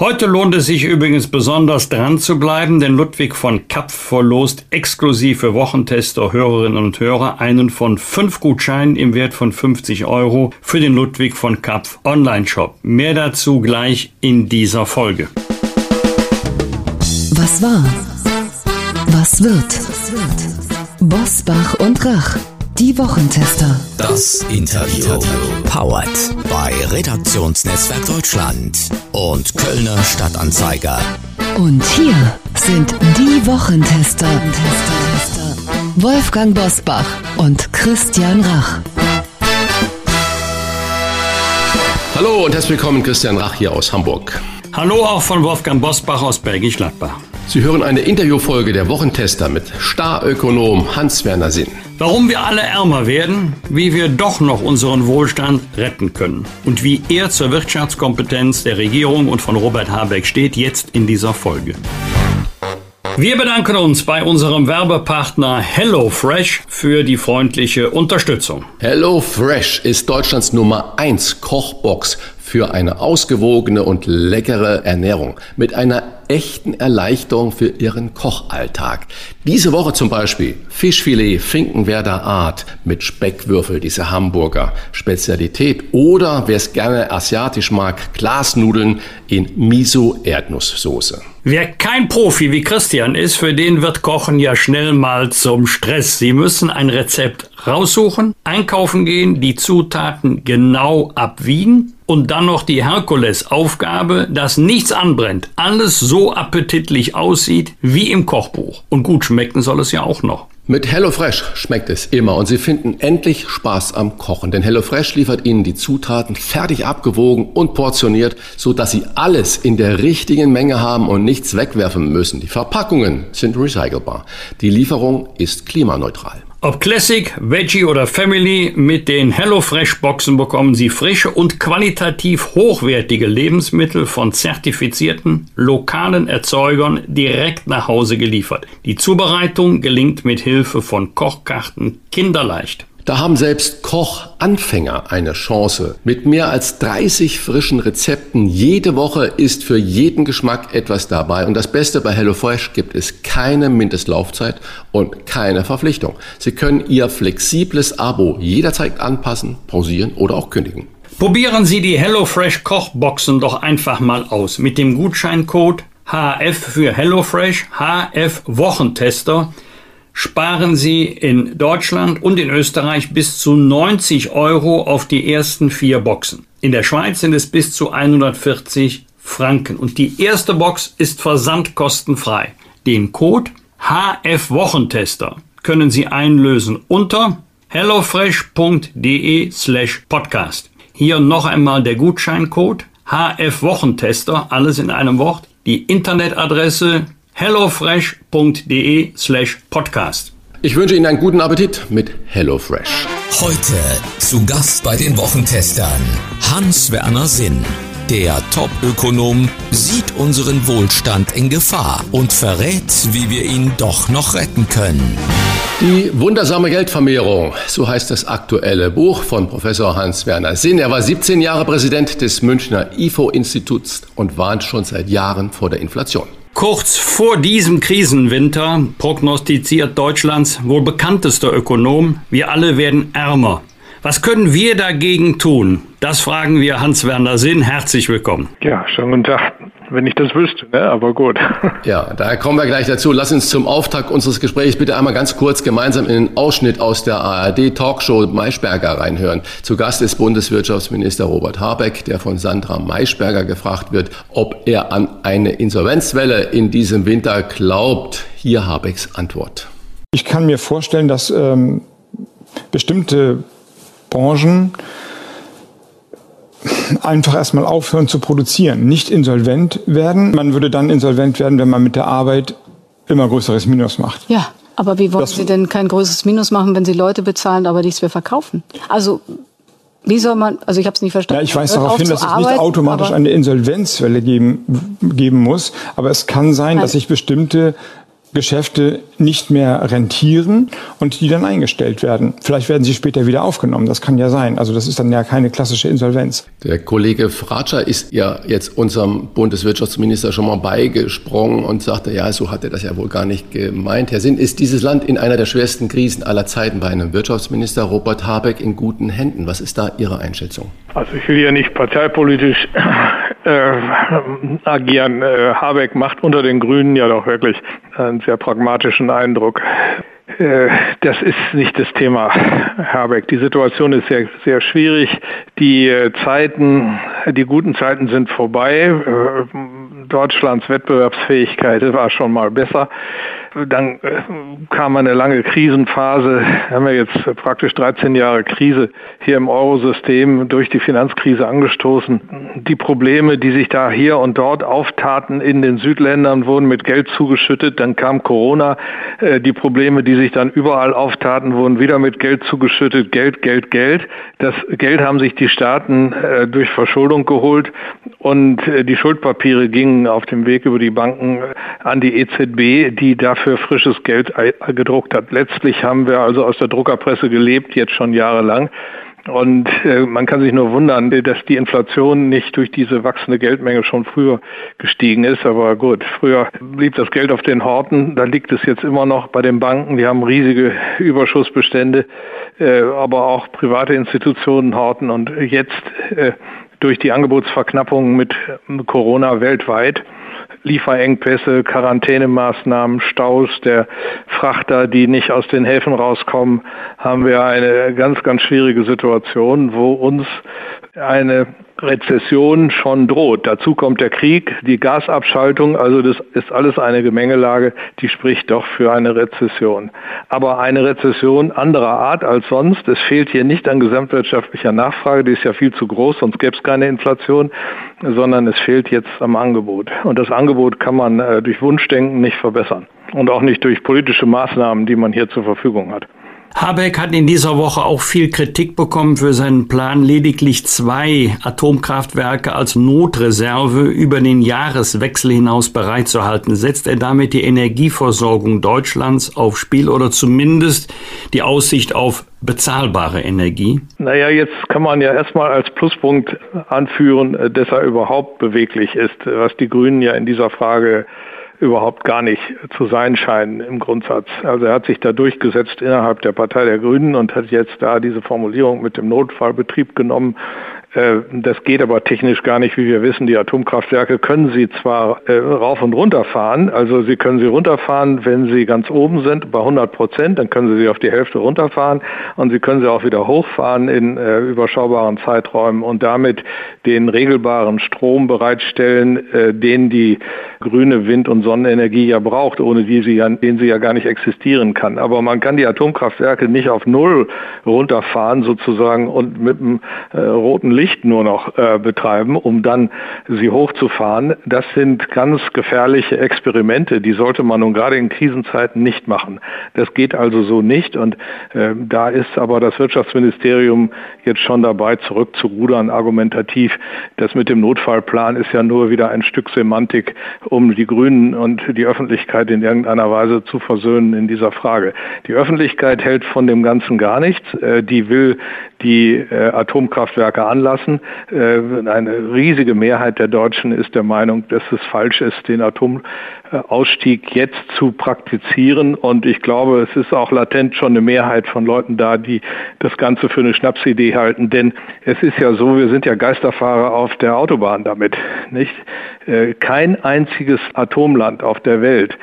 Heute lohnt es sich übrigens besonders dran zu bleiben, denn Ludwig von Kapf verlost exklusiv für Wochentester, Hörerinnen und Hörer einen von fünf Gutscheinen im Wert von 50 Euro für den Ludwig von Kapf Online-Shop. Mehr dazu gleich in dieser Folge. Was war? Was wird? Bosbach und Rach. Die Wochentester. Das Interview. Powered bei Redaktionsnetzwerk Deutschland und Kölner Stadtanzeiger. Und hier sind die Wochentester. Wolfgang Bosbach und Christian Rach. Hallo und herzlich willkommen, Christian Rach hier aus Hamburg. Hallo auch von Wolfgang Bosbach aus Bergisch Gladbach. Sie hören eine Interviewfolge der Wochentester mit Starökonom Hans-Werner Sinn. Warum wir alle ärmer werden, wie wir doch noch unseren Wohlstand retten können und wie er zur Wirtschaftskompetenz der Regierung und von Robert Habeck steht, jetzt in dieser Folge. Wir bedanken uns bei unserem Werbepartner HelloFresh für die freundliche Unterstützung. HelloFresh ist Deutschlands Nummer 1 Kochbox für eine ausgewogene und leckere Ernährung mit einer echten Erleichterung für Ihren Kochalltag. Diese Woche zum Beispiel Fischfilet Finkenwerder Art mit Speckwürfel, diese Hamburger Spezialität. Oder wer es gerne asiatisch mag, Glasnudeln in Miso-Erdnusssoße. Wer kein Profi wie Christian ist, für den wird Kochen ja schnell mal zum Stress. Sie müssen ein Rezept raussuchen, einkaufen gehen, die Zutaten genau abwiegen und dann noch die Herkulesaufgabe, dass nichts anbrennt, alles so appetitlich aussieht wie im Kochbuch. Und gut schmecken soll es ja auch noch. Mit HelloFresh schmeckt es immer und Sie finden endlich Spaß am Kochen, denn HelloFresh liefert Ihnen die Zutaten fertig abgewogen und portioniert, so dass Sie alles in der richtigen Menge haben und nichts wegwerfen müssen. Die Verpackungen sind recycelbar. Die Lieferung ist klimaneutral. Ob Classic, Veggie oder Family, mit den HelloFresh-Boxen bekommen Sie frische und qualitativ hochwertige Lebensmittel von zertifizierten lokalen Erzeugern direkt nach Hause geliefert. Die Zubereitung gelingt mit Hilfe von Kochkarten kinderleicht. Da haben selbst Kochanfänger eine Chance. Mit mehr als 30 frischen Rezepten jede Woche ist für jeden Geschmack etwas dabei. Und das Beste bei HelloFresh gibt es keine Mindestlaufzeit und keine Verpflichtung. Sie können Ihr flexibles Abo jederzeit anpassen, pausieren oder auch kündigen. Probieren Sie die HelloFresh Kochboxen doch einfach mal aus mit dem Gutscheincode HF für HelloFresh, HF Wochentester sparen Sie in Deutschland und in Österreich bis zu 90 Euro auf die ersten vier Boxen. In der Schweiz sind es bis zu 140 Franken. Und die erste Box ist versandkostenfrei. Den Code HF Wochentester können Sie einlösen unter hellofresh.de slash podcast. Hier noch einmal der Gutscheincode HF Wochentester, alles in einem Wort. Die Internetadresse hellofresh.de slash podcast. Ich wünsche Ihnen einen guten Appetit mit HelloFresh. Heute zu Gast bei den Wochentestern Hans-Werner Sinn. Der Top-Ökonom sieht unseren Wohlstand in Gefahr und verrät, wie wir ihn doch noch retten können. Die wundersame Geldvermehrung, so heißt das aktuelle Buch von Professor Hans-Werner Sinn. Er war 17 Jahre Präsident des Münchner IFO-Instituts und warnt schon seit Jahren vor der Inflation. Kurz vor diesem Krisenwinter prognostiziert Deutschlands wohl bekanntester Ökonom, wir alle werden ärmer. Was können wir dagegen tun? Das fragen wir Hans-Werner Sinn. Herzlich willkommen. Ja, schönen guten Tag. Wenn ich das wüsste, ne? aber gut. Ja, da kommen wir gleich dazu. Lass uns zum Auftakt unseres Gesprächs bitte einmal ganz kurz gemeinsam in den Ausschnitt aus der ARD-Talkshow Maischberger reinhören. Zu Gast ist Bundeswirtschaftsminister Robert Habeck, der von Sandra Maischberger gefragt wird, ob er an eine Insolvenzwelle in diesem Winter glaubt. Hier Habecks Antwort. Ich kann mir vorstellen, dass ähm, bestimmte Branchen einfach erstmal aufhören zu produzieren, nicht insolvent werden. Man würde dann insolvent werden, wenn man mit der Arbeit immer größeres Minus macht. Ja, aber wie wollen Das- Sie denn kein größeres Minus machen, wenn Sie Leute bezahlen, aber nichts mehr verkaufen? Also wie soll man, also ich habe es nicht verstanden. Ja, ich weise Hört darauf auf hin, dass es nicht automatisch eine Insolvenzwelle geben, geben muss. Aber es kann sein, dass sich bestimmte Geschäfte nicht mehr rentieren und die dann eingestellt werden. Vielleicht werden sie später wieder aufgenommen. Das kann ja sein. Also das ist dann ja keine klassische Insolvenz. Der Kollege Fratscher ist ja jetzt unserem Bundeswirtschaftsminister schon mal beigesprungen und sagte, ja, so hat er das ja wohl gar nicht gemeint. Herr Sinn, ist dieses Land in einer der schwersten Krisen aller Zeiten bei einem Wirtschaftsminister Robert Habeck in guten Händen? Was ist da Ihre Einschätzung? Also ich will ja nicht parteipolitisch äh, agieren. Äh, Habeck macht unter den Grünen ja doch wirklich einen sehr pragmatischen Eindruck. Äh, das ist nicht das Thema, Habeck. Die Situation ist sehr, sehr schwierig. Die äh, Zeiten, die guten Zeiten sind vorbei. Äh, Deutschlands Wettbewerbsfähigkeit war schon mal besser. Dann äh, kam eine lange Krisenphase. Haben wir jetzt praktisch 13 Jahre Krise hier im Eurosystem durch die Finanzkrise angestoßen. Die Probleme, die sich da hier und dort auftaten in den Südländern, wurden mit Geld zugeschüttet. Dann kam Corona. Äh, die Probleme, die sich dann überall auftaten, wurden wieder mit Geld zugeschüttet. Geld, Geld, Geld. Das Geld haben sich die Staaten äh, durch Verschuldung geholt und die Schuldpapiere gingen auf dem Weg über die Banken an die EZB, die dafür für frisches Geld gedruckt hat. Letztlich haben wir also aus der Druckerpresse gelebt, jetzt schon jahrelang. Und äh, man kann sich nur wundern, dass die Inflation nicht durch diese wachsende Geldmenge schon früher gestiegen ist. Aber gut, früher blieb das Geld auf den Horten. Da liegt es jetzt immer noch bei den Banken. Die haben riesige Überschussbestände, äh, aber auch private Institutionen horten. Und jetzt äh, durch die Angebotsverknappung mit Corona weltweit Lieferengpässe, Quarantänemaßnahmen, Staus der Frachter, die nicht aus den Häfen rauskommen, haben wir eine ganz, ganz schwierige Situation, wo uns eine Rezession schon droht. Dazu kommt der Krieg, die Gasabschaltung, also das ist alles eine Gemengelage, die spricht doch für eine Rezession. Aber eine Rezession anderer Art als sonst. Es fehlt hier nicht an gesamtwirtschaftlicher Nachfrage, die ist ja viel zu groß, sonst gäbe es keine Inflation, sondern es fehlt jetzt am Angebot. Und das Angebot kann man äh, durch Wunschdenken nicht verbessern und auch nicht durch politische Maßnahmen, die man hier zur Verfügung hat. Habeck hat in dieser Woche auch viel Kritik bekommen für seinen Plan, lediglich zwei Atomkraftwerke als Notreserve über den Jahreswechsel hinaus bereitzuhalten. Setzt er damit die Energieversorgung Deutschlands aufs Spiel oder zumindest die Aussicht auf bezahlbare Energie? Naja, jetzt kann man ja erstmal als Pluspunkt anführen, äh, dass er überhaupt beweglich ist, was die Grünen ja in dieser Frage überhaupt gar nicht zu sein scheinen im Grundsatz. Also er hat sich da durchgesetzt innerhalb der Partei der Grünen und hat jetzt da diese Formulierung mit dem Notfallbetrieb genommen. Äh, das geht aber technisch gar nicht, wie wir wissen. Die Atomkraftwerke können sie zwar äh, rauf und runter fahren, also sie können sie runterfahren, wenn sie ganz oben sind, bei 100 Prozent, dann können sie sie auf die Hälfte runterfahren und sie können sie auch wieder hochfahren in äh, überschaubaren Zeiträumen und damit den regelbaren Strom bereitstellen, den die grüne Wind- und Sonnenenergie ja braucht, ohne die sie ja, den sie ja gar nicht existieren kann. Aber man kann die Atomkraftwerke nicht auf Null runterfahren sozusagen und mit einem roten Licht nur noch äh, betreiben, um dann sie hochzufahren. Das sind ganz gefährliche Experimente, die sollte man nun gerade in Krisenzeiten nicht machen. Das geht also so nicht und äh, da ist aber das Wirtschaftsministerium jetzt schon dabei, zurückzurudern argumentativ. Das mit dem Notfallplan ist ja nur wieder ein Stück Semantik, um die Grünen und die Öffentlichkeit in irgendeiner Weise zu versöhnen in dieser Frage. Die Öffentlichkeit hält von dem Ganzen gar nichts. Äh, die will die äh, Atomkraftwerke anlassen. Äh, eine riesige Mehrheit der Deutschen ist der Meinung, dass es falsch ist, den Atomausstieg jetzt zu praktizieren. Und ich glaube, es ist auch latent schon eine Mehrheit von Leuten da, die das Ganze für eine Schnapsidee halten. Denn es ist ja so, wir sind ja Geisterfahrer auf der Autobahn damit. Nicht? Kein einziges Atomland auf der Welt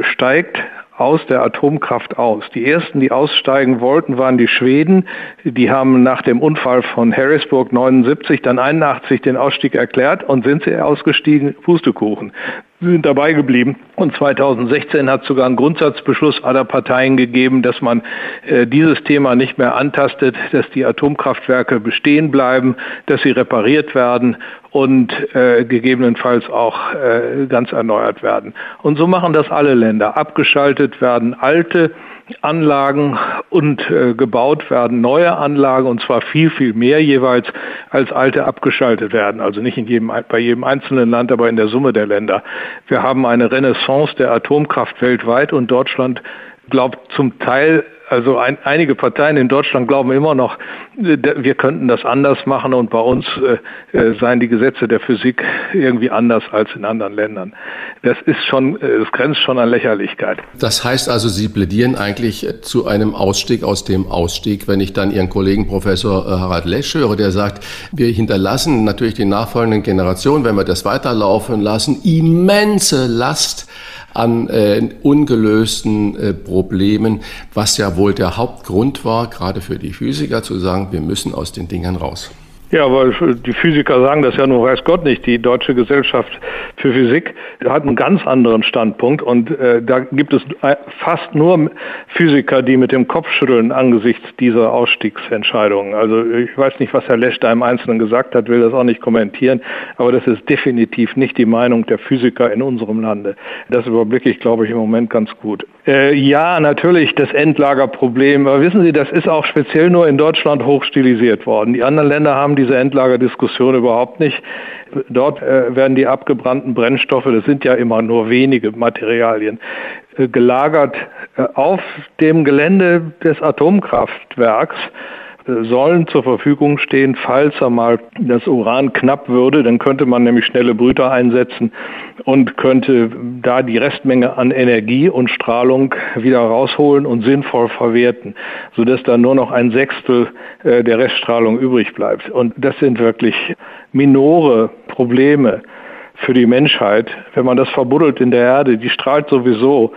steigt aus der Atomkraft aus. Die ersten, die aussteigen wollten, waren die Schweden. Die haben nach dem Unfall von Harrisburg 79 dann 81 den Ausstieg erklärt und sind sie ausgestiegen, Pustekuchen. Sie sind dabei geblieben. Und 2016 hat sogar einen Grundsatzbeschluss aller Parteien gegeben, dass man äh, dieses Thema nicht mehr antastet, dass die Atomkraftwerke bestehen bleiben, dass sie repariert werden und äh, gegebenenfalls auch äh, ganz erneuert werden. Und so machen das alle Länder. Abgeschaltet werden alte Anlagen und äh, gebaut werden neue Anlagen und zwar viel, viel mehr jeweils als alte abgeschaltet werden. Also nicht in jedem, bei jedem einzelnen Land, aber in der Summe der Länder. Wir haben eine Renaissance der Atomkraft weltweit und Deutschland glaubt zum Teil also ein, einige Parteien in Deutschland glauben immer noch, äh, wir könnten das anders machen und bei uns äh, äh, seien die Gesetze der Physik irgendwie anders als in anderen Ländern. Das ist schon, äh, das grenzt schon an Lächerlichkeit. Das heißt also, Sie plädieren eigentlich zu einem Ausstieg aus dem Ausstieg, wenn ich dann Ihren Kollegen Professor äh, Harald Lesch höre, der sagt, wir hinterlassen natürlich den nachfolgenden Generationen, wenn wir das weiterlaufen lassen, immense Last an äh, ungelösten äh, Problemen, was ja wohl der Hauptgrund war, gerade für die Physiker zu sagen, wir müssen aus den Dingern raus. Ja, aber die Physiker sagen das ja nur, weiß Gott nicht. Die Deutsche Gesellschaft für Physik hat einen ganz anderen Standpunkt und äh, da gibt es fast nur Physiker, die mit dem Kopf schütteln angesichts dieser Ausstiegsentscheidungen. Also ich weiß nicht, was Herr Lesch da im Einzelnen gesagt hat, will das auch nicht kommentieren, aber das ist definitiv nicht die Meinung der Physiker in unserem Lande. Das überblicke ich, glaube ich, im Moment ganz gut. Äh, ja, natürlich das Endlagerproblem. Aber wissen Sie, das ist auch speziell nur in Deutschland hochstilisiert worden. Die anderen Länder haben diese Endlagerdiskussion überhaupt nicht. Dort äh, werden die abgebrannten Brennstoffe, das sind ja immer nur wenige Materialien, äh, gelagert äh, auf dem Gelände des Atomkraftwerks sollen zur Verfügung stehen, falls einmal das Uran knapp würde. Dann könnte man nämlich schnelle Brüter einsetzen und könnte da die Restmenge an Energie und Strahlung wieder rausholen und sinnvoll verwerten, sodass dann nur noch ein Sechstel äh, der Reststrahlung übrig bleibt. Und das sind wirklich minore Probleme für die Menschheit, wenn man das verbuddelt in der Erde, die strahlt sowieso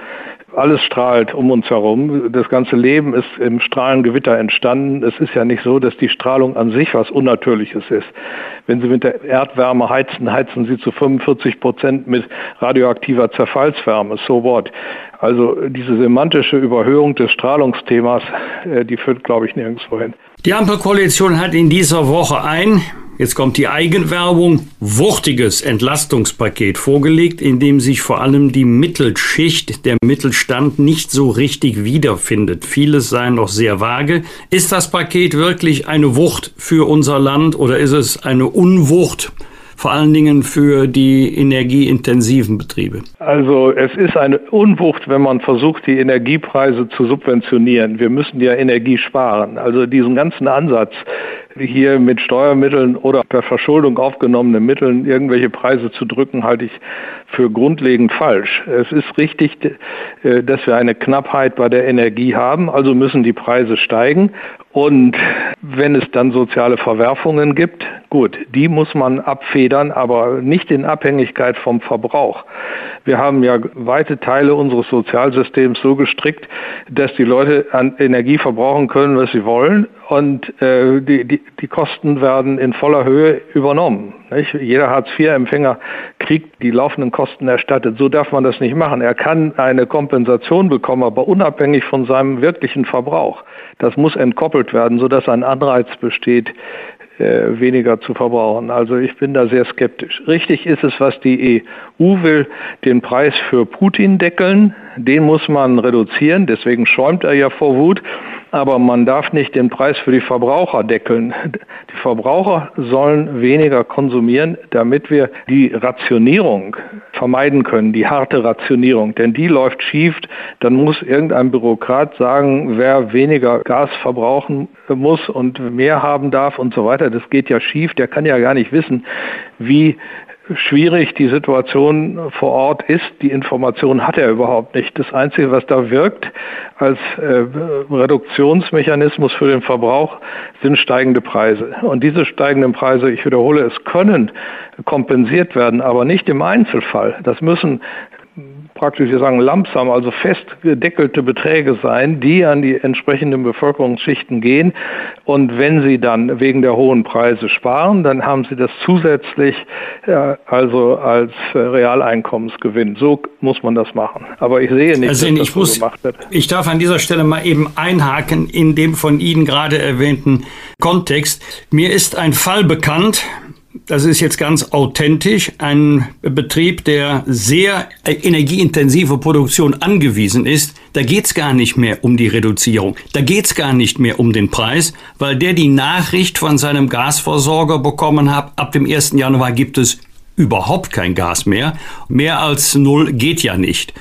alles strahlt um uns herum. Das ganze Leben ist im Strahlengewitter entstanden. Es ist ja nicht so, dass die Strahlung an sich was Unnatürliches ist. Wenn Sie mit der Erdwärme heizen, heizen Sie zu 45 Prozent mit radioaktiver Zerfallswärme. So what? Also diese semantische Überhöhung des Strahlungsthemas, äh, die führt, glaube ich, nirgendwo hin. Die Ampelkoalition hat in dieser Woche ein Jetzt kommt die Eigenwerbung. Wuchtiges Entlastungspaket vorgelegt, in dem sich vor allem die Mittelschicht, der Mittelstand nicht so richtig wiederfindet. Vieles sei noch sehr vage. Ist das Paket wirklich eine Wucht für unser Land oder ist es eine Unwucht? Vor allen Dingen für die energieintensiven Betriebe? Also es ist eine Unwucht, wenn man versucht, die Energiepreise zu subventionieren. Wir müssen ja Energie sparen. Also diesen ganzen Ansatz, hier mit Steuermitteln oder per Verschuldung aufgenommenen Mitteln irgendwelche Preise zu drücken, halte ich für grundlegend falsch. Es ist richtig, äh, dass wir eine Knappheit bei der Energie haben, also müssen die Preise steigen. Und wenn es dann soziale Verwerfungen gibt, gut, die muss man abfedern, aber nicht in Abhängigkeit vom Verbrauch. Wir haben ja weite Teile unseres Sozialsystems so gestrickt, dass die Leute an Energie verbrauchen können, was sie wollen und äh, die, die, die Kosten werden in voller Höhe übernommen. Nicht? Jeder Hartz-IV-Empfänger kriegt die laufenden Kosten erstattet. So darf man das nicht machen. Er kann eine Kompensation bekommen, aber unabhängig von seinem wirklichen Verbrauch. Das muss entkoppelt werden, sodass ein Anreiz besteht, äh, weniger zu verbrauchen. Also ich bin da sehr skeptisch. Richtig ist es, was die EU will, den Preis für Putin deckeln. Den muss man reduzieren. Deswegen schäumt er ja vor Wut aber man darf nicht den Preis für die Verbraucher deckeln. Die Verbraucher sollen weniger konsumieren, damit wir die Rationierung vermeiden können, die harte Rationierung. Denn die läuft schief, dann muss irgendein Bürokrat sagen, wer weniger Gas verbrauchen muss und mehr haben darf und so weiter. Das geht ja schief, der kann ja gar nicht wissen, wie schwierig die Situation vor Ort ist. Die Information hat er überhaupt nicht. Das Einzige, was da wirkt als äh, Reduktionsmechanismus für den Verbrauch, sind steigende Preise. Und diese steigenden Preise, ich wiederhole, es können kompensiert werden, aber nicht im Einzelfall. Das müssen praktisch, wir sagen Lampsam, also festgedeckelte Beträge sein, die an die entsprechenden Bevölkerungsschichten gehen. Und wenn sie dann wegen der hohen Preise sparen, dann haben sie das zusätzlich äh, also als äh, Realeinkommensgewinn. So muss man das machen. Aber ich sehe nicht, also dass das muss, so gemacht wird. Ich darf an dieser Stelle mal eben einhaken in dem von Ihnen gerade erwähnten Kontext. Mir ist ein Fall bekannt, das ist jetzt ganz authentisch, ein Betrieb, der sehr energieintensive Produktion angewiesen ist, da geht's gar nicht mehr um die Reduzierung, da geht's gar nicht mehr um den Preis, weil der die Nachricht von seinem Gasversorger bekommen hat, ab dem 1. Januar gibt es überhaupt kein Gas mehr. Mehr als null geht ja nicht.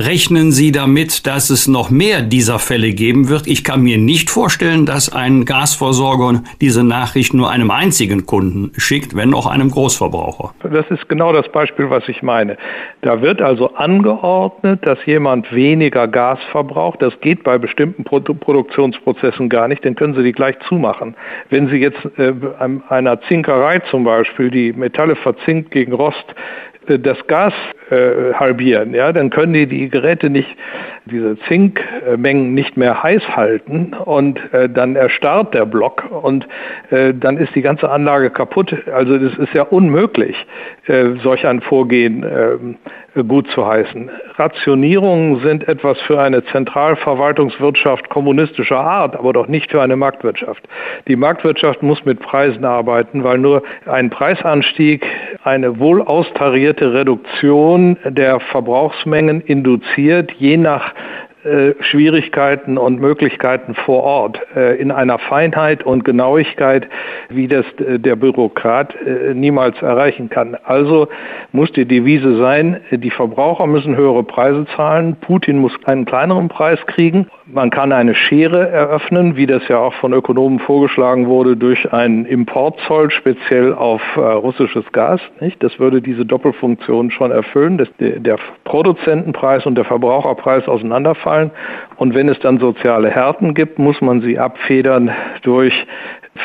Rechnen Sie damit, dass es noch mehr dieser Fälle geben wird? Ich kann mir nicht vorstellen, dass ein Gasversorger diese Nachricht nur einem einzigen Kunden schickt, wenn auch einem Großverbraucher. Das ist genau das Beispiel, was ich meine. Da wird also angeordnet, dass jemand weniger Gas verbraucht. Das geht bei bestimmten Produktionsprozessen gar nicht, dann können Sie die gleich zumachen. Wenn Sie jetzt äh, einer Zinkerei zum Beispiel die Metalle verzinkt gegen Rost, äh, das Gas äh, halbieren, ja, dann können die die Geräte nicht, diese Zinkmengen nicht mehr heiß halten und äh, dann erstarrt der Block und äh, dann ist die ganze Anlage kaputt. Also das ist ja unmöglich, äh, solch ein Vorgehen äh, gut zu heißen. Rationierungen sind etwas für eine Zentralverwaltungswirtschaft kommunistischer Art, aber doch nicht für eine Marktwirtschaft. Die Marktwirtschaft muss mit Preisen arbeiten, weil nur ein Preisanstieg eine wohl austarierte Reduktion der Verbrauchsmengen induziert, je nach Schwierigkeiten und Möglichkeiten vor Ort äh, in einer Feinheit und Genauigkeit, wie das äh, der Bürokrat niemals erreichen kann. Also muss die Devise sein, die Verbraucher müssen höhere Preise zahlen, Putin muss einen kleineren Preis kriegen. Man kann eine Schere eröffnen, wie das ja auch von Ökonomen vorgeschlagen wurde, durch einen Importzoll speziell auf russisches Gas. Das würde diese Doppelfunktion schon erfüllen, dass der Produzentenpreis und der Verbraucherpreis auseinanderfallen ausfallen. Und wenn es dann soziale Härten gibt, muss man sie abfedern durch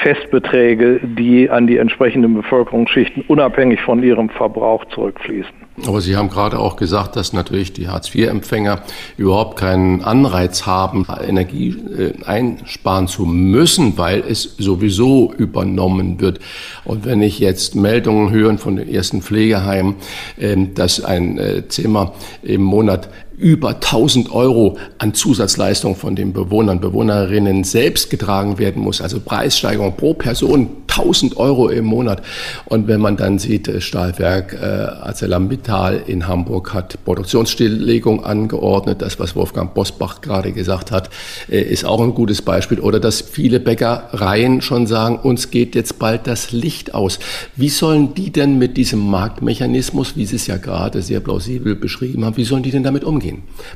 Festbeträge, die an die entsprechenden Bevölkerungsschichten unabhängig von ihrem Verbrauch zurückfließen. Aber Sie haben gerade auch gesagt, dass natürlich die Hartz-IV-Empfänger überhaupt keinen Anreiz haben, Energie äh, einsparen zu müssen, weil es sowieso übernommen wird. Und wenn ich jetzt Meldungen höre von den ersten Pflegeheimen, ähm, dass ein äh, Zimmer im Monat über 1000 Euro an Zusatzleistungen von den Bewohnern, Bewohnerinnen selbst getragen werden muss. Also Preissteigerung pro Person 1000 Euro im Monat. Und wenn man dann sieht, Stahlwerk äh, ArcelorMittal in Hamburg hat Produktionsstilllegung angeordnet. Das, was Wolfgang Bosbach gerade gesagt hat, äh, ist auch ein gutes Beispiel. Oder dass viele Bäckereien schon sagen, uns geht jetzt bald das Licht aus. Wie sollen die denn mit diesem Marktmechanismus, wie Sie es ja gerade sehr plausibel beschrieben haben, wie sollen die denn damit umgehen?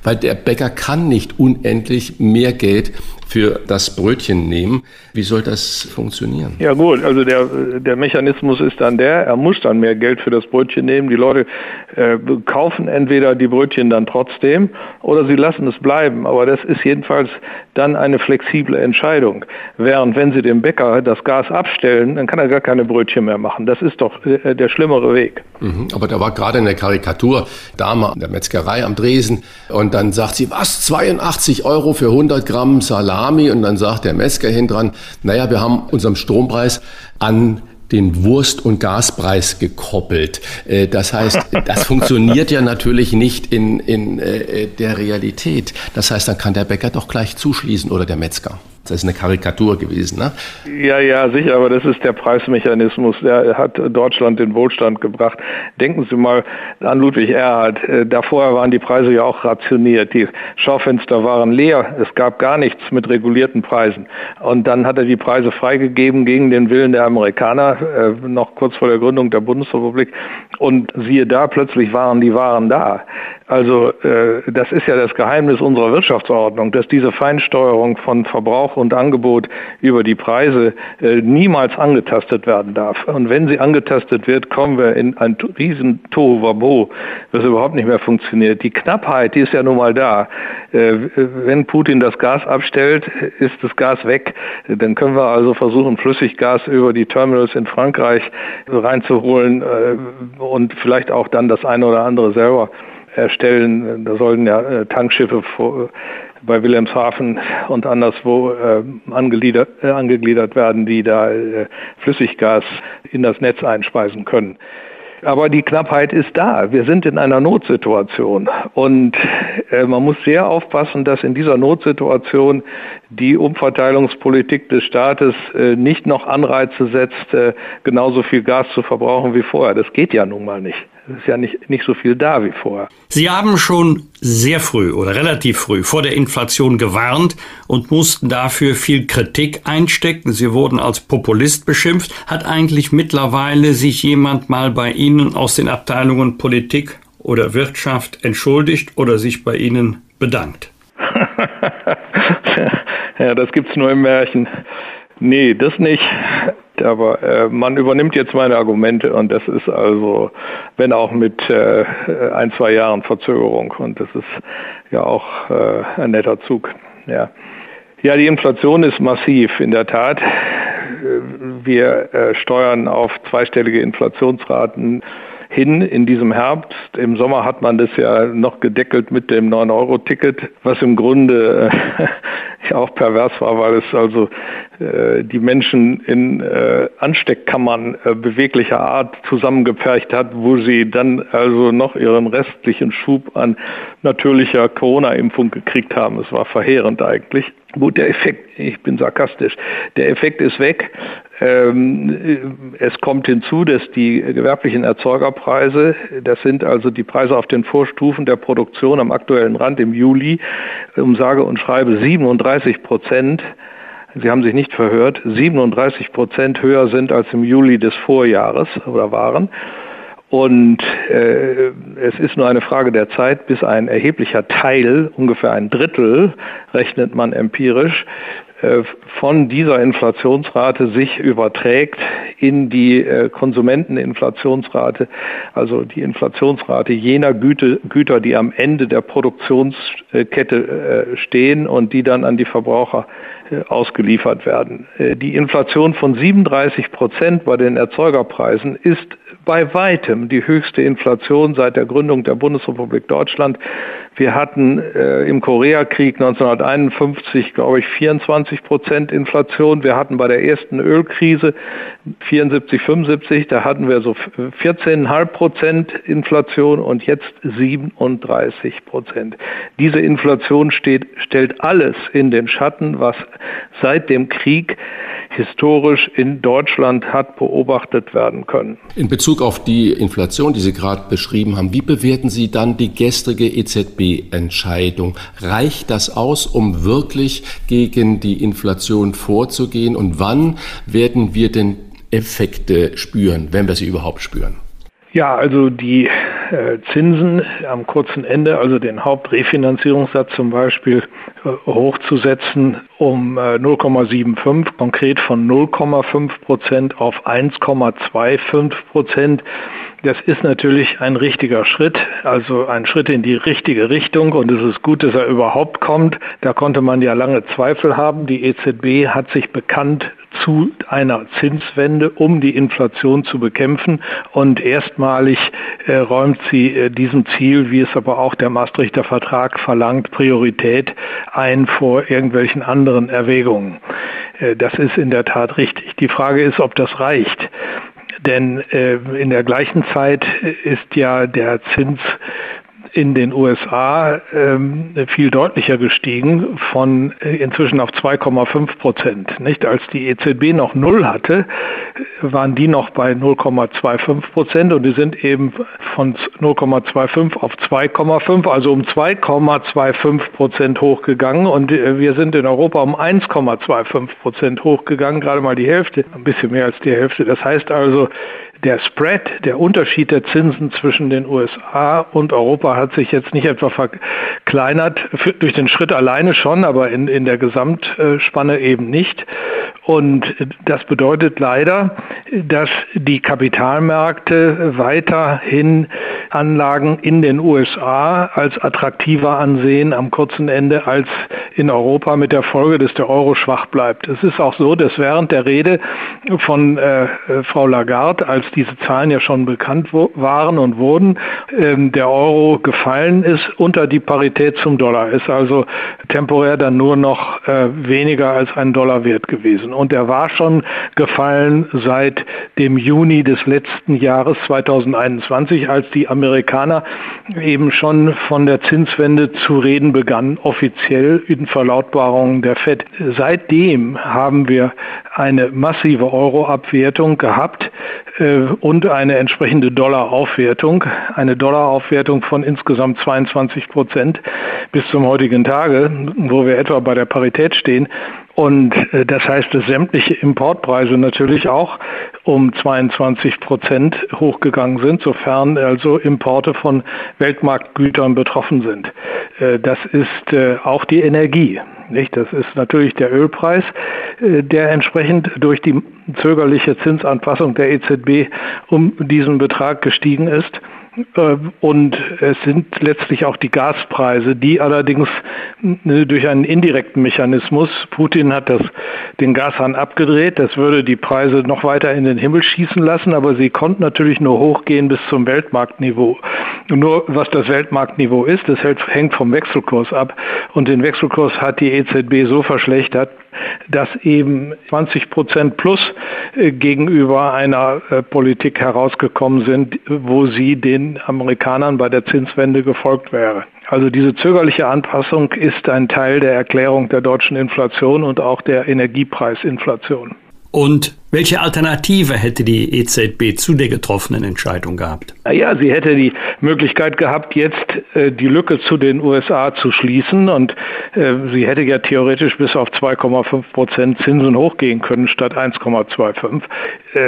Weil der Bäcker kann nicht unendlich mehr Geld für das Brötchen nehmen. Wie soll das funktionieren? Ja gut, also der, der Mechanismus ist dann der, er muss dann mehr Geld für das Brötchen nehmen. Die Leute äh, kaufen entweder die Brötchen dann trotzdem oder sie lassen es bleiben. Aber das ist jedenfalls dann eine flexible Entscheidung. Während wenn sie dem Bäcker das Gas abstellen, dann kann er gar keine Brötchen mehr machen. Das ist doch äh, der schlimmere Weg. Mhm, aber da war gerade in der Karikatur Dame in der Metzgerei am Dresen und dann sagt sie, was, 82 Euro für 100 Gramm? Salami und dann sagt der Metzger hin dran, naja, wir haben unseren Strompreis an den Wurst- und Gaspreis gekoppelt. Äh, das heißt, das funktioniert ja natürlich nicht in, in äh, der Realität. Das heißt, dann kann der Bäcker doch gleich zuschließen oder der Metzger. Das ist eine Karikatur gewesen, ne? Ja, ja, sicher, aber das ist der Preismechanismus. Der hat Deutschland den Wohlstand gebracht. Denken Sie mal an Ludwig Erhard. Äh, davor waren die Preise ja auch rationiert. Die Schaufenster waren leer. Es gab gar nichts mit regulierten Preisen. Und dann hat er die Preise freigegeben gegen den Willen der Amerikaner, äh, noch kurz vor der Gründung der Bundesrepublik. Und siehe da, plötzlich waren die Waren da. Also äh, das ist ja das Geheimnis unserer Wirtschaftsordnung, dass diese Feinsteuerung von Verbrauch und Angebot über die Preise äh, niemals angetastet werden darf. Und wenn sie angetastet wird, kommen wir in ein riesen Tohuwabo, das überhaupt nicht mehr funktioniert. Die Knappheit, die ist ja nun mal da. Äh, wenn Putin das Gas abstellt, ist das Gas weg. Dann können wir also versuchen, Flüssiggas über die Terminals in Frankreich reinzuholen äh, und vielleicht auch dann das eine oder andere selber erstellen. Da sollten ja äh, Tankschiffe bei Wilhelmshaven und anderswo äh, angegliedert, äh, angegliedert werden, die da Flüssiggas in das Netz einspeisen können. Aber die Knappheit ist da. Wir sind in einer Notsituation. Und äh, man muss sehr aufpassen, dass in dieser Notsituation die Umverteilungspolitik des Staates äh, nicht noch Anreize setzt, äh, genauso viel Gas zu verbrauchen wie vorher. Das geht ja nun mal nicht. Es ist ja nicht, nicht so viel da wie vorher. Sie haben schon sehr früh oder relativ früh vor der Inflation gewarnt und mussten dafür viel Kritik einstecken. Sie wurden als Populist beschimpft. Hat eigentlich mittlerweile sich jemand mal bei Ihnen aus den Abteilungen Politik oder Wirtschaft entschuldigt oder sich bei Ihnen bedankt? ja, das gibt's nur im Märchen. Nee, das nicht. Aber äh, man übernimmt jetzt meine Argumente und das ist also, wenn auch mit äh, ein, zwei Jahren Verzögerung und das ist ja auch äh, ein netter Zug. Ja. ja, die Inflation ist massiv, in der Tat. Wir äh, steuern auf zweistellige Inflationsraten hin in diesem Herbst. Im Sommer hat man das ja noch gedeckelt mit dem 9-Euro-Ticket, was im Grunde äh, auch pervers war, weil es also äh, die Menschen in äh, Ansteckkammern äh, beweglicher Art zusammengepfercht hat, wo sie dann also noch ihren restlichen Schub an natürlicher Corona-Impfung gekriegt haben. Es war verheerend eigentlich. Gut, der Effekt, ich bin sarkastisch, der Effekt ist weg. Ähm, es kommt hinzu, dass die gewerblichen Erzeugerpreise, das sind also die Preise auf den Vorstufen der Produktion am aktuellen Rand im Juli, um sage und schreibe 37 Prozent Sie haben sich nicht verhört, 37 Prozent höher sind als im Juli des Vorjahres oder waren. Und äh, es ist nur eine Frage der Zeit, bis ein erheblicher Teil, ungefähr ein Drittel, rechnet man empirisch, von dieser Inflationsrate sich überträgt in die äh, Konsumenteninflationsrate, also die Inflationsrate jener Güte, Güter, die am Ende der Produktionskette äh, stehen und die dann an die Verbraucher ausgeliefert werden. Die Inflation von 37 Prozent bei den Erzeugerpreisen ist bei weitem die höchste Inflation seit der Gründung der Bundesrepublik Deutschland. Wir hatten äh, im Koreakrieg 1951, glaube ich, 24 Prozent Inflation. Wir hatten bei der ersten Ölkrise 74, 75, da hatten wir so 14,5 Prozent Inflation und jetzt 37 Prozent. Diese Inflation steht, stellt alles in den Schatten, was seit dem Krieg historisch in Deutschland hat beobachtet werden können. In Bezug auf die Inflation, die Sie gerade beschrieben haben, wie bewerten Sie dann die gestrige EZB-Entscheidung? Reicht das aus, um wirklich gegen die Inflation vorzugehen? Und wann werden wir denn Effekte spüren, wenn wir sie überhaupt spüren? Ja, also die äh, Zinsen am kurzen Ende, also den Hauptrefinanzierungssatz zum Beispiel äh, hochzusetzen um äh, 0,75, konkret von 0,5 Prozent auf 1,25 Prozent. Das ist natürlich ein richtiger Schritt, also ein Schritt in die richtige Richtung und es ist gut, dass er überhaupt kommt. Da konnte man ja lange Zweifel haben. Die EZB hat sich bekannt zu einer Zinswende, um die Inflation zu bekämpfen. Und erstmalig äh, räumt sie äh, diesem Ziel, wie es aber auch der Maastrichter Vertrag verlangt, Priorität ein vor irgendwelchen anderen Erwägungen. Äh, das ist in der Tat richtig. Die Frage ist, ob das reicht. Denn äh, in der gleichen Zeit ist ja der Zins in den USA ähm, viel deutlicher gestiegen, von äh, inzwischen auf 2,5 Prozent. Nicht als die EZB noch null hatte, waren die noch bei 0,25 Prozent und die sind eben von 0,25 auf 2,5, also um 2,25 Prozent hochgegangen und äh, wir sind in Europa um 1,25 Prozent hochgegangen, gerade mal die Hälfte, ein bisschen mehr als die Hälfte. Das heißt also, der Spread, der Unterschied der Zinsen zwischen den USA und Europa hat sich jetzt nicht etwa verkleinert, durch den Schritt alleine schon, aber in, in der Gesamtspanne eben nicht. Und das bedeutet leider, dass die Kapitalmärkte weiterhin Anlagen in den USA als attraktiver ansehen am kurzen Ende als in Europa mit der Folge, dass der Euro schwach bleibt. Es ist auch so, dass während der Rede von äh, Frau Lagarde, als diese Zahlen ja schon bekannt waren und wurden, ähm, der Euro gefallen ist unter die Parität zum Dollar, ist also temporär dann nur noch äh, weniger als ein Dollar wert gewesen. Und er war schon gefallen seit dem Juni des letzten Jahres 2021, als die Amerikaner eben schon von der Zinswende zu reden begannen, offiziell in Verlautbarungen der FED. Seitdem haben wir eine massive Euro-Abwertung gehabt und eine entsprechende Dollar-Aufwertung, eine Dollar-Aufwertung von insgesamt 22 Prozent bis zum heutigen Tage, wo wir etwa bei der Parität stehen. Und äh, das heißt, dass sämtliche Importpreise natürlich auch um 22 Prozent hochgegangen sind, sofern also Importe von Weltmarktgütern betroffen sind. Äh, das ist äh, auch die Energie. Nicht? Das ist natürlich der Ölpreis, der entsprechend durch die zögerliche Zinsanpassung der EZB um diesen Betrag gestiegen ist. Äh, und es sind letztlich auch die Gaspreise, die allerdings äh, durch einen indirekten Mechanismus, Putin hat das, den Gashahn abgedreht, das würde die Preise noch weiter in den Himmel schießen lassen, aber sie konnten natürlich nur hochgehen bis zum Weltmarktniveau. Nur was das Weltmarktniveau ist, das hängt vom Wechselkurs ab. Und den Wechselkurs hat die EZB so verschlechtert, dass eben 20 Prozent plus äh, gegenüber einer äh, Politik herausgekommen sind, wo sie den Amerikanern bei der Zinswende gefolgt wäre. Also diese zögerliche Anpassung ist ein Teil der Erklärung der deutschen Inflation und auch der Energiepreisinflation. Und welche Alternative hätte die EZB zu der getroffenen Entscheidung gehabt? Naja, sie hätte die Möglichkeit gehabt, jetzt äh, die Lücke zu den USA zu schließen und äh, sie hätte ja theoretisch bis auf 2,5 Prozent Zinsen hochgehen können statt 1,25. Äh,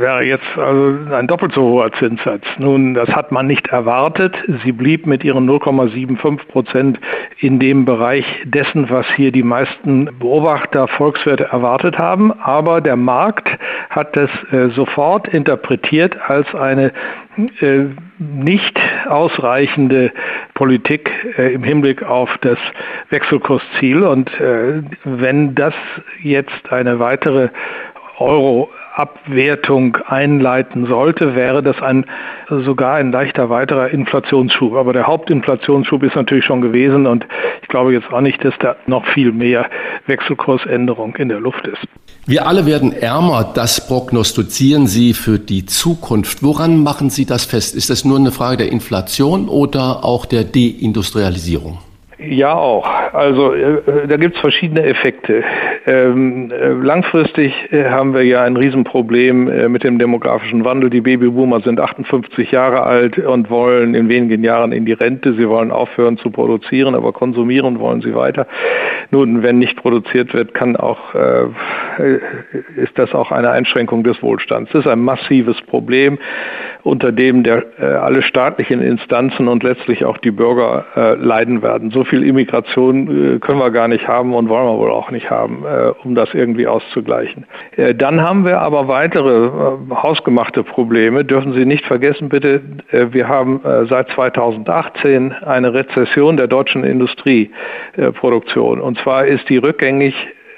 wäre jetzt also ein doppelt so hoher Zinssatz. Nun, das hat man nicht erwartet. Sie blieb mit ihren 0,75 Prozent in dem Bereich dessen, was hier die meisten Beobachter Volkswerte erwartet haben. Aber der Markt Markt hat das äh, sofort interpretiert als eine äh, nicht ausreichende Politik äh, im Hinblick auf das Wechselkursziel. Und äh, wenn das jetzt eine weitere Euro Abwertung einleiten sollte, wäre das ein sogar ein leichter weiterer Inflationsschub. Aber der Hauptinflationsschub ist natürlich schon gewesen und ich glaube jetzt auch nicht, dass da noch viel mehr Wechselkursänderung in der Luft ist. Wir alle werden ärmer, das prognostizieren Sie für die Zukunft. Woran machen Sie das fest? Ist das nur eine Frage der Inflation oder auch der Deindustrialisierung? Ja, auch. Also äh, da gibt es verschiedene Effekte. Ähm, äh, langfristig äh, haben wir ja ein Riesenproblem äh, mit dem demografischen Wandel. Die Babyboomer sind 58 Jahre alt und wollen in wenigen Jahren in die Rente. Sie wollen aufhören zu produzieren, aber konsumieren wollen sie weiter. Nun, wenn nicht produziert wird, kann auch, äh, ist das auch eine Einschränkung des Wohlstands. Das ist ein massives Problem, unter dem der, äh, alle staatlichen Instanzen und letztlich auch die Bürger leiden werden. So viel Immigration können wir gar nicht haben und wollen wir wohl auch nicht haben äh, um das irgendwie auszugleichen. Äh, dann haben wir aber weitere äh, hausgemachte Probleme. Dürfen Sie nicht vergessen, bitte, wir haben seit 2018 eine Rezession der deutschen Industrieproduktion. Und zwar ist die rückgängig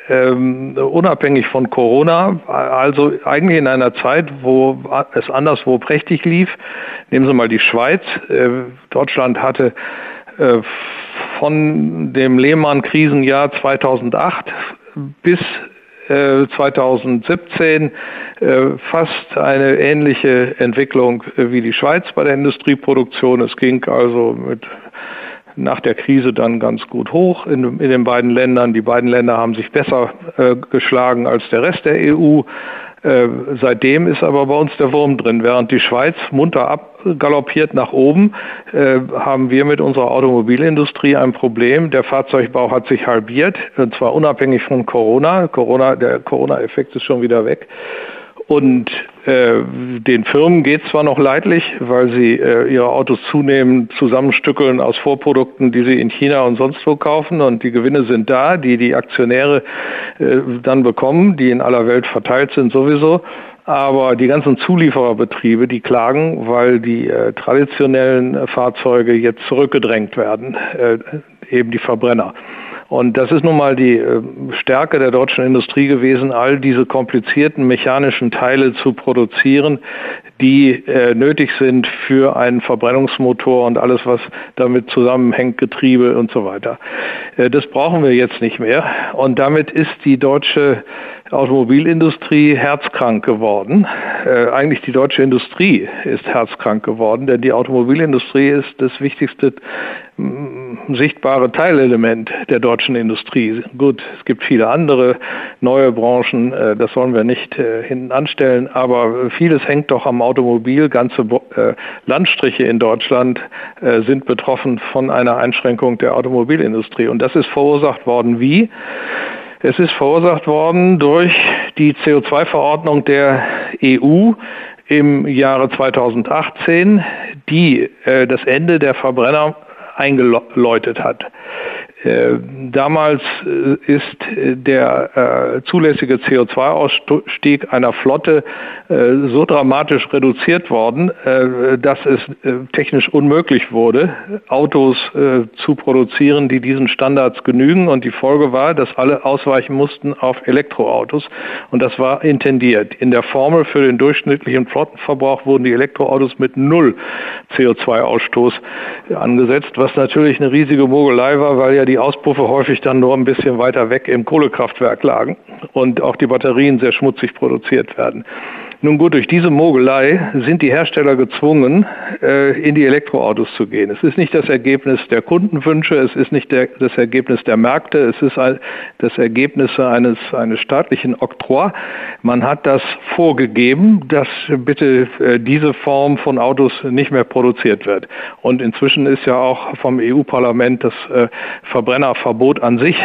ähm, unabhängig von Corona, also eigentlich in einer Zeit, wo es anderswo prächtig lief. Nehmen Sie mal die Schweiz. Äh, Deutschland hatte äh, von dem Lehmann-Krisenjahr 2008 bis 2017 äh, äh, fast eine ähnliche Entwicklung äh, wie die Schweiz bei der Industrieproduktion. Es ging also mit nach der Krise dann ganz gut hoch in, in den beiden Ländern. Die beiden Länder haben sich besser äh, geschlagen als der Rest der EU. Äh, seitdem ist aber bei uns der Wurm drin. Während die Schweiz munter abgaloppiert nach oben, äh, haben wir mit unserer Automobilindustrie ein Problem. Der Fahrzeugbau hat sich halbiert, und zwar unabhängig von Corona. Corona der Corona-Effekt ist schon wieder weg. Und äh, den Firmen geht zwar noch leidlich, weil sie äh, ihre Autos zunehmend zusammenstückeln aus Vorprodukten, die sie in China und sonst wo kaufen und die Gewinne sind da, die die Aktionäre äh, dann bekommen, die in aller Welt verteilt sind sowieso. Aber die ganzen Zuliefererbetriebe, die klagen, weil die äh, traditionellen Fahrzeuge jetzt zurückgedrängt werden, äh, eben die Verbrenner. Und das ist nun mal die äh, Stärke der deutschen Industrie gewesen, all diese komplizierten mechanischen Teile zu produzieren, die äh, nötig sind für einen Verbrennungsmotor und alles, was damit zusammenhängt, Getriebe und so weiter. Äh, das brauchen wir jetzt nicht mehr. Und damit ist die deutsche Automobilindustrie herzkrank geworden. Äh, eigentlich die deutsche Industrie ist herzkrank geworden, denn die Automobilindustrie ist das wichtigste mm, sichtbare Teilelement der deutschen Industrie. Gut, es gibt viele andere neue Branchen, äh, das wollen wir nicht äh, hinten anstellen, aber vieles hängt doch am Automobil. Ganze äh, Landstriche in Deutschland äh, sind betroffen von einer Einschränkung der Automobilindustrie. Und das ist verursacht worden wie? Es ist verursacht worden durch die CO2-Verordnung der EU im Jahre 2018, die äh, das Ende der Verbrenner eingeläutet hat. Äh, damals äh, ist äh, der zulässige CO2-Ausstieg einer Flotte so dramatisch reduziert worden, dass es technisch unmöglich wurde, Autos zu produzieren, die diesen Standards genügen. Und die Folge war, dass alle ausweichen mussten auf Elektroautos. Und das war intendiert. In der Formel für den durchschnittlichen Flottenverbrauch wurden die Elektroautos mit null CO2-Ausstoß angesetzt, was natürlich eine riesige Mogelei war, weil ja die Auspuffe häufig dann nur ein bisschen weiter weg im Kohlekraftwerk lagen und auch die Batterien sehr schmutzig produziert werden. Nun gut, durch diese Mogelei sind die Hersteller gezwungen, äh, in die Elektroautos zu gehen. Es ist nicht das Ergebnis der Kundenwünsche, es ist nicht der, das Ergebnis der Märkte, es ist das Ergebnis eines, eines staatlichen Oktroi. Man hat das vorgegeben, dass bitte äh, diese Form von Autos nicht mehr produziert wird. Und inzwischen ist ja auch vom EU-Parlament das äh, Verbrennerverbot an sich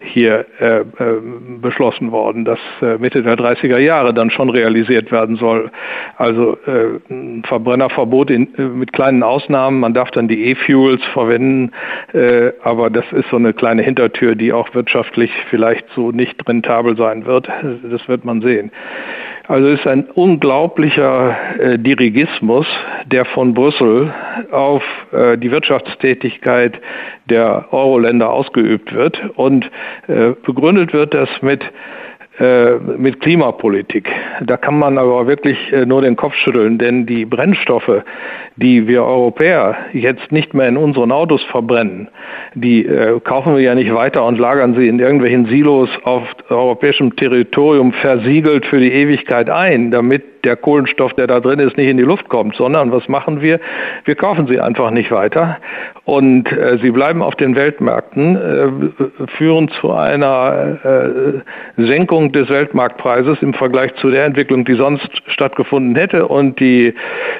hier beschlossen worden, das Mitte der 30er Jahre dann schon realisiert realisiert werden soll. Also äh, Verbrennerverbot in, äh, mit kleinen Ausnahmen. Man darf dann die E-Fuels verwenden, äh, aber das ist so eine kleine Hintertür, die auch wirtschaftlich vielleicht so nicht rentabel sein wird. Das wird man sehen. Also ist ein unglaublicher äh, Dirigismus, der von Brüssel auf äh, die Wirtschaftstätigkeit der Euro-Länder ausgeübt wird und äh, begründet wird das mit mit Klimapolitik. Da kann man aber wirklich äh, nur den Kopf schütteln, denn die Brennstoffe, die wir Europäer jetzt nicht mehr in unseren Autos verbrennen, die äh, kaufen wir ja nicht weiter und lagern sie in irgendwelchen Silos auf europäischem Territorium versiegelt für die Ewigkeit ein, damit der Kohlenstoff, der da drin ist, nicht in die Luft kommt, sondern was machen wir? Wir kaufen sie einfach nicht weiter und äh, sie bleiben auf den Weltmärkten, äh, führen zu einer äh, Senkung des Weltmarktpreises im Vergleich zu der Entwicklung, die sonst stattgefunden hätte und die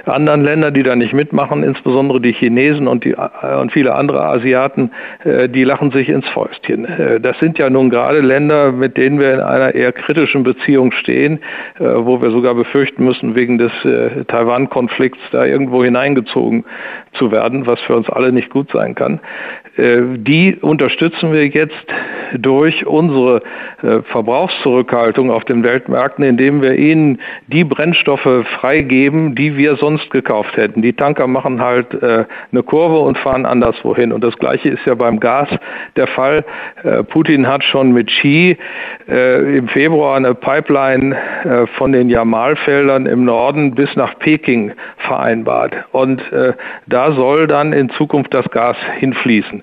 anderen Länder, die da nicht mitmachen, insbesondere die Chinesen und, die, äh, und viele andere Asiaten, äh, die lachen sich ins Fäustchen. Äh, das sind ja nun gerade Länder, mit denen wir in einer eher kritischen Beziehung stehen, wo wir sogar befürchten, müssen, wegen des Taiwan-Konflikts da irgendwo hineingezogen zu werden, was für uns alle nicht gut sein kann. Äh, die unterstützen wir jetzt durch unsere äh, Verbrauchszurückhaltung auf den Weltmärkten, indem wir ihnen die Brennstoffe freigeben, die wir sonst gekauft hätten. Die Tanker machen halt äh, eine Kurve und fahren anderswohin. Und das Gleiche ist ja beim Gas der Fall. Putin hat schon mit Xi im Februar eine Pipeline von den Jamalfeldern im Norden bis nach Peking vereinbart. Und da soll dann in Zukunft das Gas hinfließen.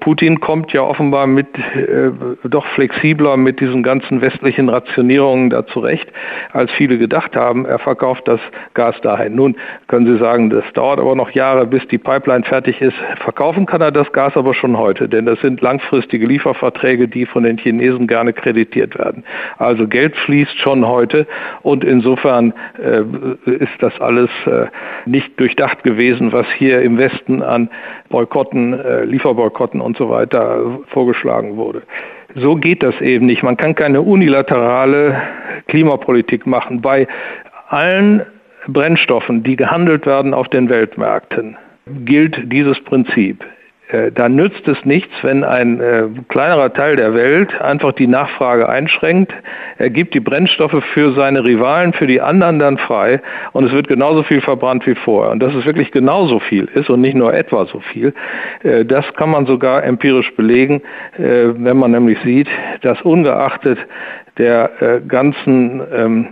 Putin kommt ja offenbar mit äh, doch flexibler mit diesen ganzen westlichen Rationierungen da zurecht, als viele gedacht haben. Er verkauft das Gas dahin. Nun können Sie sagen, das dauert aber noch Jahre, bis die Pipeline fertig ist. Verkaufen kann er das Gas aber schon heute, denn das sind langfristige Lieferverträge, die von den Chinesen gerne kreditiert werden. Also Geld fließt schon heute und insofern äh, ist das alles äh, nicht durchdacht gewesen, was hier im Westen an Boykotten, äh, Lieferboykotten und so weiter vorgeschlagen wurde. So geht das eben nicht. Man kann keine unilaterale Klimapolitik machen. Bei allen Brennstoffen, die gehandelt werden auf den Weltmärkten, gilt dieses Prinzip. Äh, da nützt es nichts, wenn ein äh, kleinerer Teil der Welt einfach die Nachfrage einschränkt. Er gibt die Brennstoffe für seine Rivalen, für die anderen dann frei und es wird genauso viel verbrannt wie vorher. Und dass es wirklich genauso viel ist und nicht nur etwa so viel, äh, das kann man sogar empirisch belegen, äh, wenn man nämlich sieht, dass ungeachtet der äh, ganzen ähm,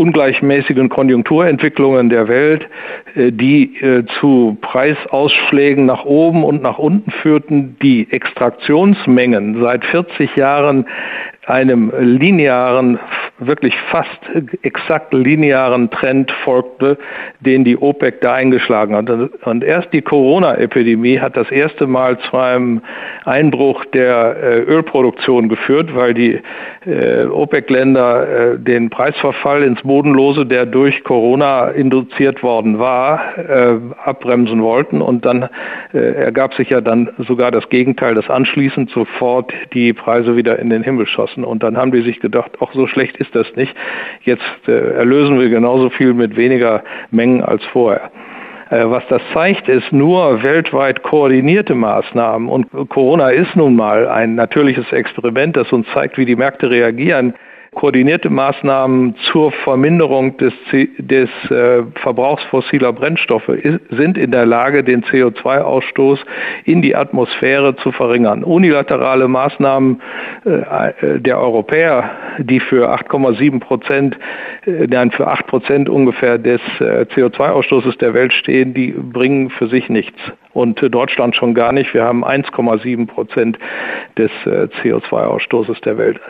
ungleichmäßigen Konjunkturentwicklungen der Welt, äh, die äh, zu Preisausschlägen nach oben und nach unten führten, die Extraktionsmengen seit 40 Jahren einem linearen, wirklich fast exakt linearen Trend folgte, den die OPEC da eingeschlagen hat. Und erst die Corona-Epidemie hat das erste Mal zu einem Einbruch der äh, Ölproduktion geführt, weil die äh, OPEC-Länder äh, den Preisverfall ins Bodenlose, der durch Corona induziert worden war, abbremsen wollten. Und dann ergab sich ja dann sogar das Gegenteil, dass anschließend sofort die Preise wieder in den Himmel schossen lassen. Und dann haben die sich gedacht, auch so schlecht ist das nicht. Jetzt äh, erlösen wir genauso viel mit weniger Mengen als vorher. Äh, was das zeigt, ist nur weltweit koordinierte Maßnahmen. Und Corona ist nun mal ein natürliches Experiment, das uns zeigt, wie die Märkte reagieren koordinierte Maßnahmen zur Verminderung des, des äh, Verbrauchs fossiler Brennstoffe sind in der Lage, den CO2-Ausstoß in die Atmosphäre zu verringern. Unilaterale Maßnahmen äh, äh der Europäer, die für 8,7 Prozent, äh, nein, für 8 Prozent ungefähr des äh, CO2-Ausstoßes der Welt stehen, die bringen für sich nichts. Und Deutschland schon gar nicht. Wir haben 1,7 Prozent des CO2-Ausstoßes der Welt.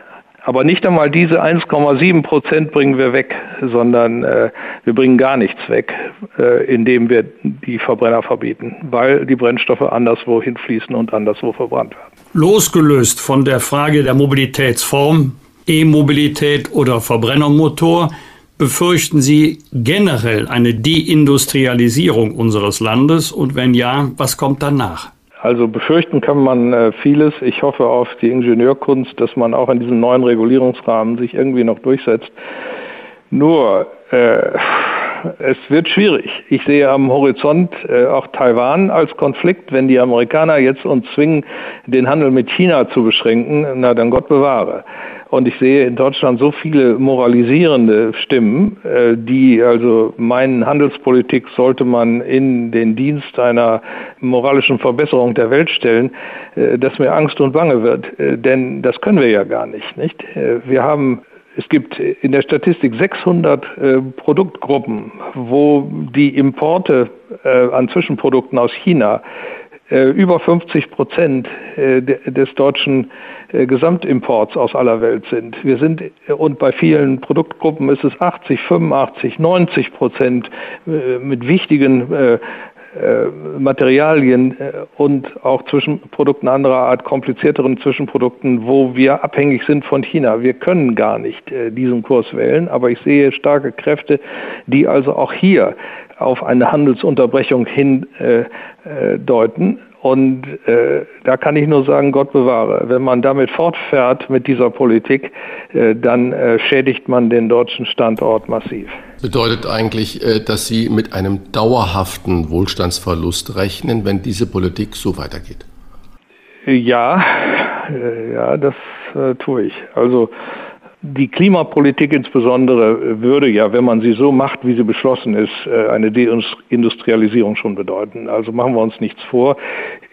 Aber nicht einmal diese 1,7 Prozent bringen wir weg, sondern äh, wir bringen gar nichts weg, äh, indem wir die Verbrenner verbieten, weil die Brennstoffe anderswo hinfließen und anderswo verbrannt werden. Losgelöst von der Frage der Mobilitätsform, E-Mobilität oder Verbrennermotor, befürchten Sie generell eine Deindustrialisierung unseres Landes und wenn ja, was kommt danach? Also befürchten kann man äh, vieles. Ich hoffe auf die Ingenieurkunst, dass man auch in diesem neuen Regulierungsrahmen sich irgendwie noch durchsetzt. Nur, äh, es wird schwierig. Ich sehe am Horizont äh, auch Taiwan als Konflikt. Wenn die Amerikaner jetzt uns zwingen, den Handel mit China zu beschränken, na dann Gott bewahre. Und ich sehe in Deutschland so viele moralisierende Stimmen, äh, die also meinen, Handelspolitik sollte man in den Dienst einer moralischen Verbesserung der Welt stellen, äh, dass mir Angst und Bange wird. Äh, denn das können wir ja gar nicht, nicht? Wir haben es gibt in der Statistik 600 äh, Produktgruppen, wo die Importe äh, an Zwischenprodukten aus China über 50 Prozent äh, des deutschen äh, Gesamtimports aus aller Welt sind. Wir sind und bei vielen Produktgruppen ist es 80, 85, 90 Prozent mit wichtigen Materialien und auch Zwischenprodukten anderer Art, komplizierteren Zwischenprodukten, wo wir abhängig sind von China. Wir können gar nicht diesen Kurs wählen, aber ich sehe starke Kräfte, die also auch hier auf eine Handelsunterbrechung hindeuten. Und äh, da kann ich nur sagen, Gott bewahre. Wenn man damit fortfährt mit dieser Politik, äh, dann äh, schädigt man den deutschen Standort massiv. Bedeutet eigentlich, äh, dass Sie mit einem dauerhaften Wohlstandsverlust rechnen, wenn diese Politik so weitergeht? Ja, äh, ja, das äh, tue ich. Also die Klimapolitik insbesondere würde ja, wenn man sie so macht, wie sie beschlossen ist, äh, eine Deindustrialisierung schon bedeuten. Also machen wir uns nichts vor.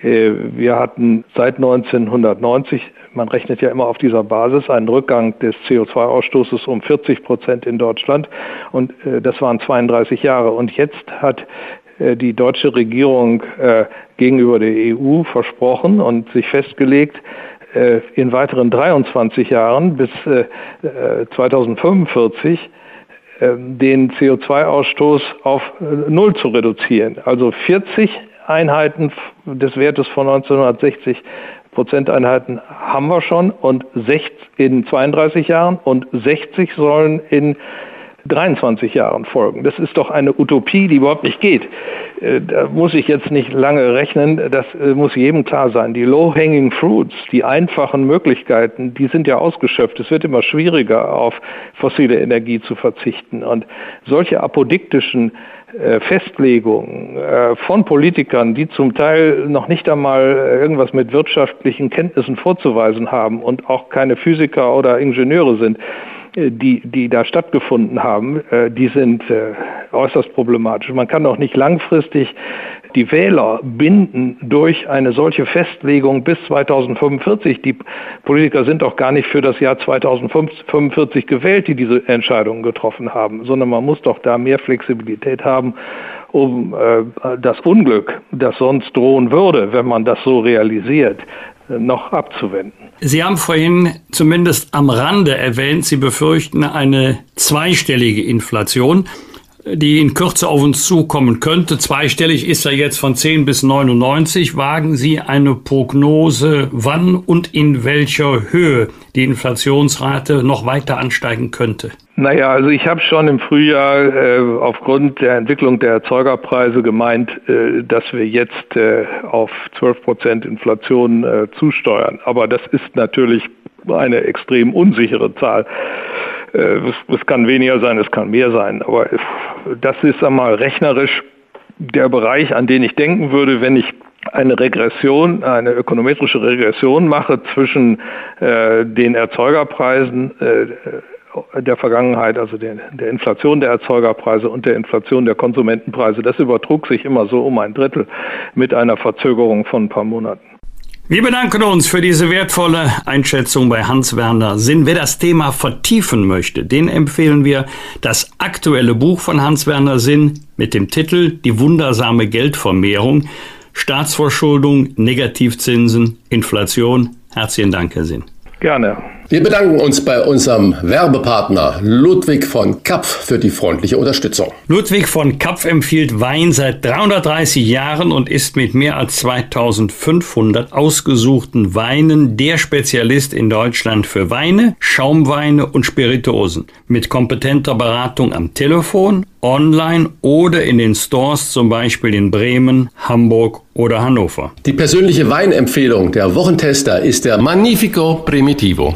Äh, wir hatten seit 1990, man rechnet ja immer auf dieser Basis, einen Rückgang des CO2-Ausstoßes um 40 Prozent in Deutschland. Und äh, das waren 32 Jahre. Und jetzt hat die deutsche Regierung gegenüber der EU versprochen und sich festgelegt, äh, in weiteren 23 Jahren bis 2045 äh, äh, den CO2-Ausstoß auf Null zu reduzieren. Also 40 Einheiten des Wertes von 1960 Prozenteinheiten haben wir schon und 60 in 32 Jahren und 60 sollen in 23 Jahren folgen. Das ist doch eine Utopie, die überhaupt nicht geht. Äh, da muss ich jetzt nicht lange rechnen, das äh, muss jedem klar sein. Die low-hanging fruits, die einfachen Möglichkeiten, die sind ja ausgeschöpft. Es wird immer schwieriger, auf fossile Energie zu verzichten. Und solche apodiktischen äh, Festlegungen von Politikern, die zum Teil noch nicht einmal irgendwas mit wirtschaftlichen Kenntnissen vorzuweisen haben und auch keine Physiker oder Ingenieure sind, die, die da stattgefunden haben, äh, die sind äh, äußerst problematisch. Man kann auch nicht langfristig die Wähler binden durch eine solche Festlegung bis 2045. Die Politiker sind doch gar nicht für das Jahr 2045 gewählt, die diese Entscheidungen getroffen haben, sondern man muss doch da mehr Flexibilität haben, um äh, das Unglück, das sonst drohen würde, wenn man das so realisiert, noch abzuwenden. Sie haben vorhin zumindest am Rande erwähnt, Sie befürchten eine zweistellige Inflation, die in Kürze auf uns zukommen könnte. Zweistellig ist ja jetzt von 10 bis 99. Wagen Sie eine Prognose, wann und in welcher Höhe die Inflationsrate noch weiter ansteigen könnte? Naja, also ich habe schon im Frühjahr äh, aufgrund der Entwicklung der Erzeugerpreise gemeint, äh, dass wir jetzt äh, auf 12 Prozent Inflation äh, zusteuern. Aber das ist natürlich eine extrem unsichere Zahl. Äh, es, es, kann weniger sein, es kann mehr sein. Aber das ist einmal rechnerisch der Bereich, an den ich denken würde, wenn ich eine Regression, eine ökonometrische Regression mache zwischen äh, den Erzeugerpreisen äh, der Vergangenheit, also der, der, Inflation der Erzeugerpreise und der Inflation der Konsumentenpreise. Das übertrug sich immer so um ein Drittel mit einer Verzögerung von ein paar Monaten. Wir bedanken uns für diese wertvolle Einschätzung bei Hans-Werner Sinn. Wer das Thema vertiefen möchte, den empfehlen wir das aktuelle Buch von Hans-Werner Sinn mit dem Titel Die wundersame Geldvermehrung, Staatsverschuldung, Negativzinsen, Inflation. Herzlichen Dank, Herr Sinn. Gerne. Wir bedanken uns bei unserem Werbepartner Ludwig von Kapf für die freundliche Unterstützung. Ludwig von Kapf empfiehlt Wein seit 330 Jahren und ist mit mehr als 2500 ausgesuchten Weinen der Spezialist in Deutschland für Weine, Schaumweine und Spirituosen. Mit kompetenter Beratung am Telefon, online oder in den Stores, zum Beispiel in Bremen, Hamburg oder Hannover. Die persönliche Weinempfehlung der Wochentester ist der Magnifico Primitivo.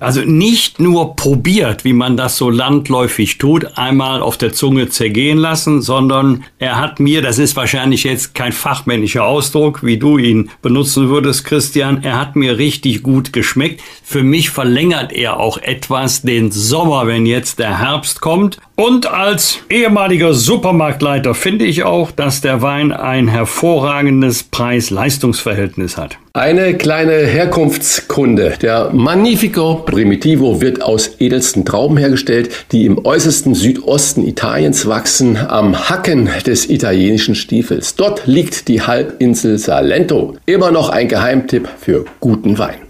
Also nicht nur probiert, wie man das so landläufig tut, einmal auf der Zunge zergehen lassen, sondern er hat mir, das ist wahrscheinlich jetzt kein fachmännischer Ausdruck, wie du ihn benutzen würdest, Christian, er hat mir richtig gut geschmeckt. Für mich verlängert er auch etwas den Sommer, wenn jetzt der Herbst kommt. Und als ehemaliger Supermarktleiter finde ich auch, dass der Wein ein hervorragendes Preis-Leistungs-Verhältnis hat. Eine kleine Herkunftskunde. Der Magnifico Primitivo wird aus edelsten Trauben hergestellt, die im äußersten Südosten Italiens wachsen, am Hacken des italienischen Stiefels. Dort liegt die Halbinsel Salento. Immer noch ein Geheimtipp für guten Wein.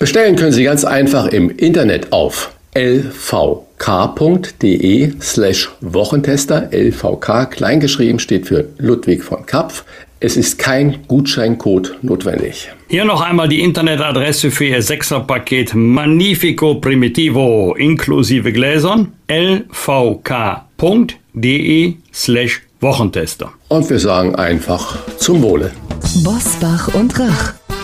Bestellen können Sie ganz einfach im Internet auf lvk.de slash Wochentester. LVK kleingeschrieben steht für Ludwig von Kapf. Es ist kein Gutscheincode notwendig. Hier noch einmal die Internetadresse für Ihr Sechserpaket Magnifico Primitivo inklusive Gläsern lvk.de slash Wochentester. Und wir sagen einfach zum Wohle. Bosbach und Rach.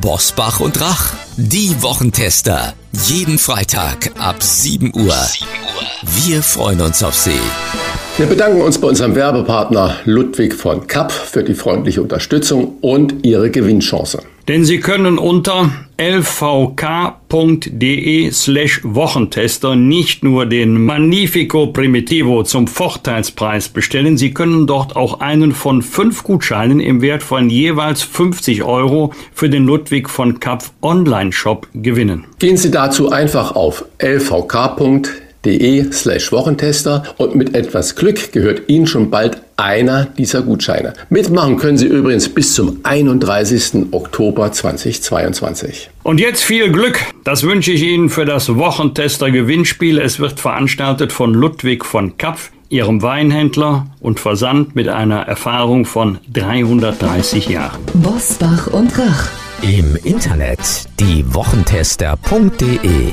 Bosbach und Rach, die Wochentester. Jeden Freitag ab 7 Uhr. Wir freuen uns auf Sie. Wir bedanken uns bei unserem Werbepartner Ludwig von Kapp für die freundliche Unterstützung und Ihre Gewinnchance. Denn Sie können unter lvk.de slash Wochentester nicht nur den Magnifico Primitivo zum Vorteilspreis bestellen, Sie können dort auch einen von fünf Gutscheinen im Wert von jeweils 50 Euro für den Ludwig von Kapp Online-Shop gewinnen. Gehen Sie dazu einfach auf lvk.de de slash Wochentester und mit etwas Glück gehört Ihnen schon bald einer dieser Gutscheine. Mitmachen können Sie übrigens bis zum 31. Oktober 2022. Und jetzt viel Glück. Das wünsche ich Ihnen für das Wochentester Gewinnspiel. Es wird veranstaltet von Ludwig von Kapf, Ihrem Weinhändler und Versand mit einer Erfahrung von 330 Jahren. Bosbach und Rach. Im Internet diewochentester.de